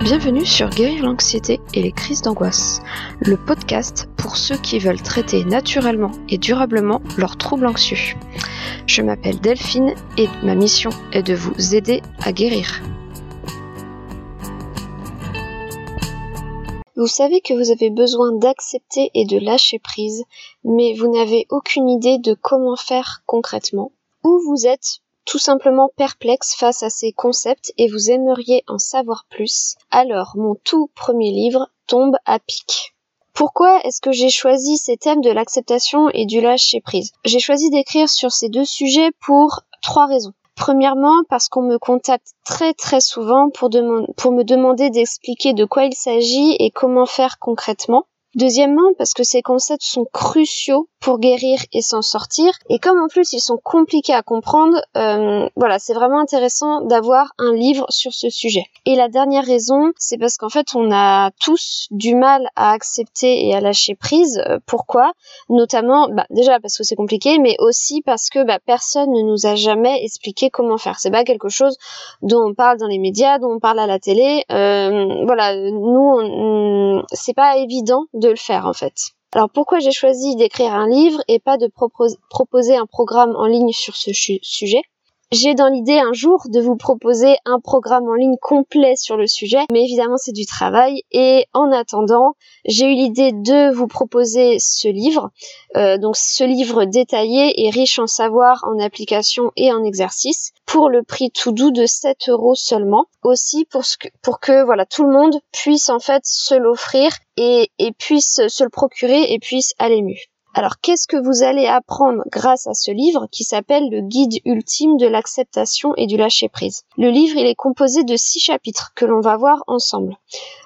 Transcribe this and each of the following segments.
Bienvenue sur Guérir l'anxiété et les crises d'angoisse, le podcast pour ceux qui veulent traiter naturellement et durablement leurs troubles anxieux. Je m'appelle Delphine et ma mission est de vous aider à guérir. Vous savez que vous avez besoin d'accepter et de lâcher prise, mais vous n'avez aucune idée de comment faire concrètement. Ou vous êtes tout simplement perplexe face à ces concepts et vous aimeriez en savoir plus, alors mon tout premier livre tombe à pic. Pourquoi est-ce que j'ai choisi ces thèmes de l'acceptation et du lâcher prise? J'ai choisi d'écrire sur ces deux sujets pour trois raisons. Premièrement, parce qu'on me contacte très très souvent pour, pour me demander d'expliquer de quoi il s'agit et comment faire concrètement. Deuxièmement, parce que ces concepts sont cruciaux pour guérir et s'en sortir. Et comme en plus ils sont compliqués à comprendre, euh, voilà, c'est vraiment intéressant d'avoir un livre sur ce sujet. Et la dernière raison, c'est parce qu'en fait on a tous du mal à accepter et à lâcher prise. Euh, pourquoi? Notamment, bah, déjà parce que c'est compliqué, mais aussi parce que bah, personne ne nous a jamais expliqué comment faire. C'est pas quelque chose dont on parle dans les médias, dont on parle à la télé. Euh, voilà, nous, c'est pas évident de le faire en fait. Alors pourquoi j'ai choisi d'écrire un livre et pas de proposer un programme en ligne sur ce sujet? J'ai dans l'idée un jour de vous proposer un programme en ligne complet sur le sujet, mais évidemment c'est du travail et en attendant, j'ai eu l'idée de vous proposer ce livre. Euh, donc ce livre détaillé et riche en savoir, en application et en exercice pour le prix tout doux de 7 euros seulement. Aussi pour, que, pour que voilà tout le monde puisse en fait se l'offrir et, et puisse se le procurer et puisse aller mieux. Alors qu'est-ce que vous allez apprendre grâce à ce livre qui s'appelle le guide ultime de l'acceptation et du lâcher-prise? Le livre, il est composé de six chapitres que l'on va voir ensemble.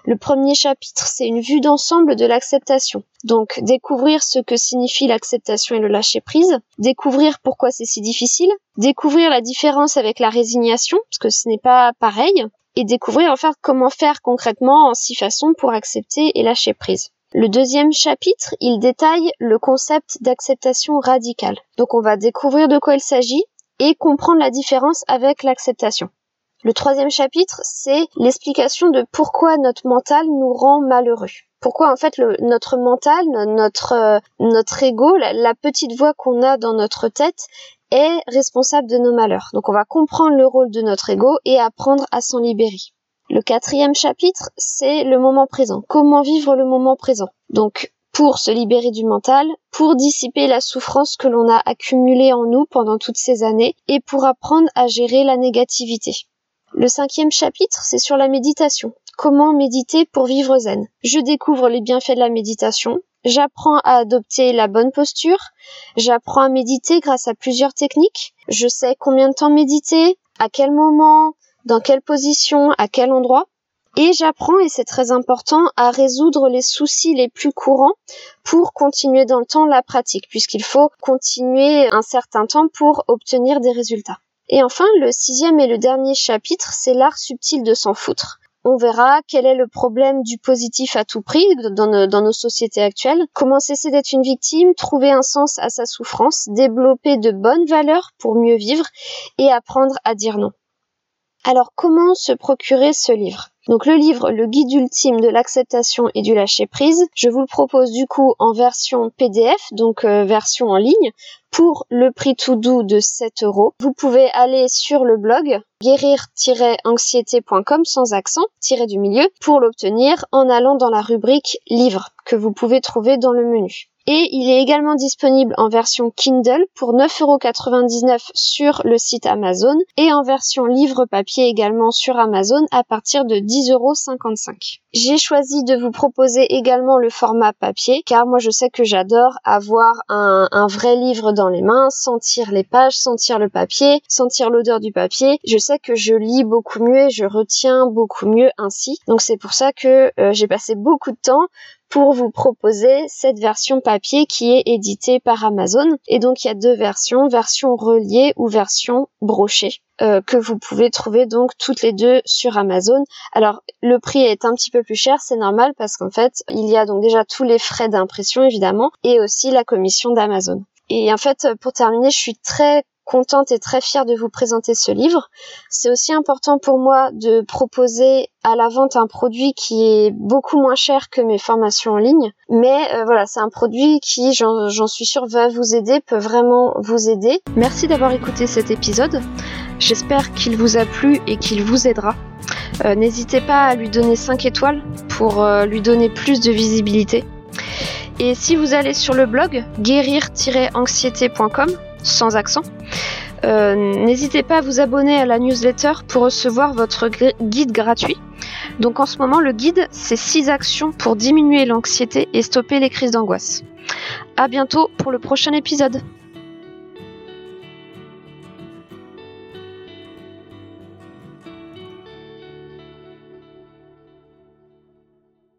Le premier chapitre, c'est une vue d'ensemble de l'acceptation. Donc découvrir ce que signifie l'acceptation et le lâcher-prise, découvrir pourquoi c'est si difficile, découvrir la différence avec la résignation, parce que ce n'est pas pareil, et découvrir enfin comment faire concrètement en six façons pour accepter et lâcher prise. Le deuxième chapitre, il détaille le concept d'acceptation radicale. Donc on va découvrir de quoi il s'agit et comprendre la différence avec l'acceptation. Le troisième chapitre, c'est l'explication de pourquoi notre mental nous rend malheureux. Pourquoi en fait notre mental, notre euh, notre ego, la petite voix qu'on a dans notre tête est responsable de nos malheurs. Donc on va comprendre le rôle de notre ego et apprendre à s'en libérer. Le quatrième chapitre, c'est le moment présent. Comment vivre le moment présent? Donc, pour se libérer du mental, pour dissiper la souffrance que l'on a accumulée en nous pendant toutes ces années et pour apprendre à gérer la négativité. Le cinquième chapitre, c'est sur la méditation. Comment méditer pour vivre zen? Je découvre les bienfaits de la méditation, j'apprends à adopter la bonne posture, j'apprends à méditer grâce à plusieurs techniques, je sais combien de temps méditer, à quel moment, dans quelle position, à quel endroit. Et j'apprends, et c'est très important, à résoudre les soucis les plus courants pour continuer dans le temps la pratique, puisqu'il faut continuer un certain temps pour obtenir des résultats. Et enfin, le sixième et le dernier chapitre, c'est l'art subtil de s'en foutre. On verra quel est le problème du positif à tout prix dans nos sociétés actuelles, comment cesser d'être une victime, trouver un sens à sa souffrance, développer de bonnes valeurs pour mieux vivre et apprendre à dire non. Alors comment se procurer ce livre? Donc le livre Le guide ultime de l'acceptation et du lâcher prise, je vous le propose du coup en version PDF, donc euh, version en ligne, pour le prix tout doux de 7 euros. Vous pouvez aller sur le blog guérir-anxiété.com sans accent, tiré du milieu, pour l'obtenir en allant dans la rubrique livre que vous pouvez trouver dans le menu. Et il est également disponible en version Kindle pour 9,99€ sur le site Amazon et en version livre papier également sur Amazon à partir de 10,55€. J'ai choisi de vous proposer également le format papier car moi je sais que j'adore avoir un, vrai livre dans les mains, sentir les pages, sentir le papier, sentir l'odeur du papier. Je sais que je lis beaucoup mieux et je retiens beaucoup mieux ainsi. Donc c'est pour ça que euh, j'ai passé beaucoup de temps pour vous proposer cette version papier qui est éditée par Amazon. Et donc il y a deux versions, version reliée ou version brochée. Euh, que vous pouvez trouver donc toutes les deux sur Amazon. Alors le prix est un petit peu plus cher, c'est normal parce qu'en fait il y a donc déjà tous les frais d'impression évidemment et aussi la commission d'Amazon. Et en fait pour terminer, je suis très contente et très fière de vous présenter ce livre. C'est aussi important pour moi de proposer à la vente un produit qui est beaucoup moins cher que mes formations en ligne. Mais euh, voilà, c'est un produit qui, j'en suis sûre, va vous aider, peut vraiment vous aider. Merci d'avoir écouté cet épisode. J'espère qu'il vous a plu et qu'il vous aidera. Euh, n'hésitez pas à lui donner 5 étoiles pour euh, lui donner plus de visibilité. Et si vous allez sur le blog guérir-anxiété.com, sans accent, euh, n'hésitez pas à vous abonner à la newsletter pour recevoir votre guide gratuit. Donc en ce moment, le guide, c'est 6 actions pour diminuer l'anxiété et stopper les crises d'angoisse. A bientôt pour le prochain épisode.